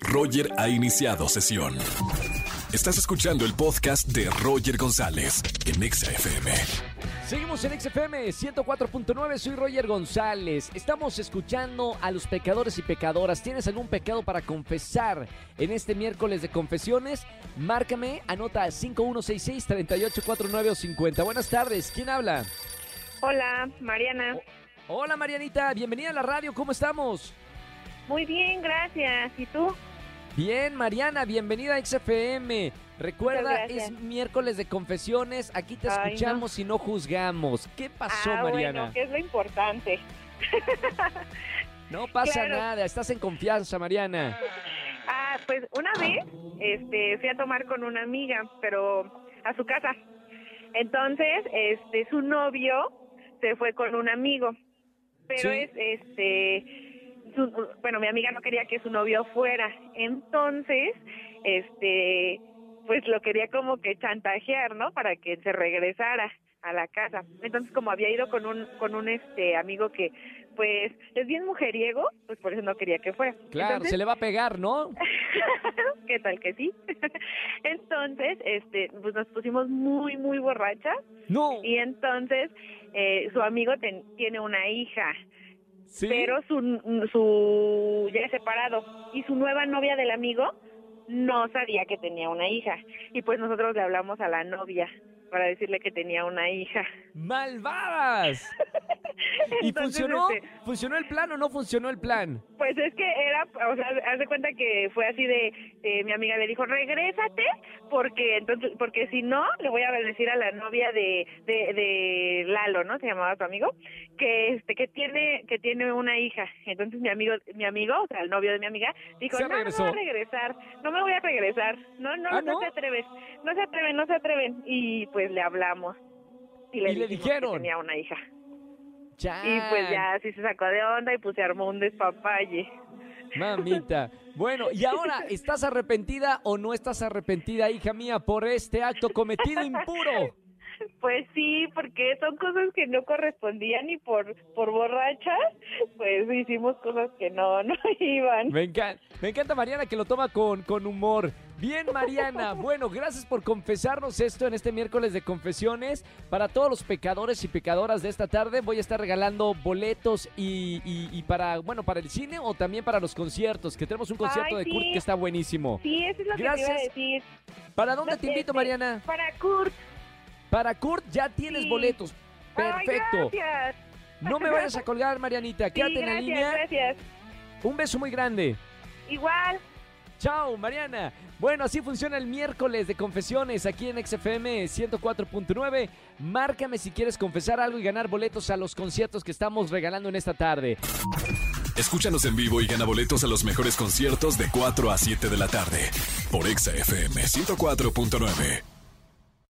Roger ha iniciado sesión. Estás escuchando el podcast de Roger González en Exa FM. Seguimos en XFM 104.9, soy Roger González. Estamos escuchando a los pecadores y pecadoras. ¿Tienes algún pecado para confesar en este miércoles de confesiones? Márcame, anota 5166-3849 o 50. Buenas tardes, ¿quién habla? Hola, Mariana. Hola Marianita, bienvenida a la radio, ¿cómo estamos? Muy bien, gracias. ¿Y tú? Bien, Mariana, bienvenida a XFM. Recuerda, es miércoles de confesiones. Aquí te Ay, escuchamos y no juzgamos. ¿Qué pasó, ah, Mariana? bueno, que es lo importante. No pasa Claro. nada, estás en confianza, Mariana. Ah, pues una vez este, fui a tomar con una amiga, pero a su casa. Entonces, este, su novio se fue con un amigo. Pero Sí. es, este, su- bueno, mi amiga no quería que su novio fuera. Entonces, este, pues lo quería como que chantajear, ¿no? Para que se regresara a la casa. Entonces, como había ido con un, con un, este, amigo que, pues, es bien mujeriego, pues por eso no quería que fuera. Claro, Entonces, se le va a pegar, ¿no? ¿Qué tal que sí? entonces, este, pues nos pusimos muy, muy borrachas No. y entonces eh, su amigo ten- tiene una hija, ¿Sí? pero su, su ya separado y su nueva novia del amigo no sabía que tenía una hija y pues nosotros le hablamos a la novia para decirle que tenía una hija. ¡Malvadas! ¿Y Entonces, funcionó? este, ¿Funcionó el plan o no funcionó el plan? Pues es que era, o sea, haz de cuenta que fue así de, eh, mi amiga le dijo, regrésate, porque entonces, porque si no, le voy a decir a la novia de, de, de Lalo, ¿no? Se llamaba tu amigo, que este, que tiene, que tiene una hija. Entonces mi amigo, mi amigo, o sea, el novio de mi amiga, dijo, no, no regresó. voy a regresar, no me voy a regresar, no, no, ¿Ah, no, no? se atreves, no se atreven, no se atreven. Y pues le hablamos. Y le, Y le dijimos dijeron. que tenía una hija. Y pues ya así se sacó de onda y pues se armó un despapalle. Mamita. Bueno, y ahora, ¿estás arrepentida o no estás arrepentida, hija mía, por este acto cometido impuro? Pues sí, porque son cosas que no correspondían y por por borrachas, pues hicimos cosas que no no iban. Me encanta, me encanta Mariana que lo toma con, con humor. Bien, Mariana. Bueno, gracias por confesarnos esto en este miércoles de confesiones. Para todos los pecadores y pecadoras de esta tarde, voy a estar regalando boletos y, y- y para, bueno, para el cine o también para los conciertos, que tenemos un concierto Ay, de Kurt que está buenísimo. Sí, eso es lo que te iba a Gracias. decir. ¿Para dónde No, te invito, este, Mariana? Para Kurt. Para Kurt ya tienes Sí. boletos. Ay, Perfecto. gracias. No me vayas a colgar, Marianita. Sí, Quédate en la gracias, línea. gracias. Un beso muy grande. Igual. Chao, Mariana. Bueno, así funciona el miércoles de confesiones aquí en XFM 104.9. Márcame si quieres confesar algo y ganar boletos a los conciertos que estamos regalando en esta tarde. Escúchanos en vivo y gana boletos a los mejores conciertos de 4 a 7 de la tarde por Exa FM 104.9.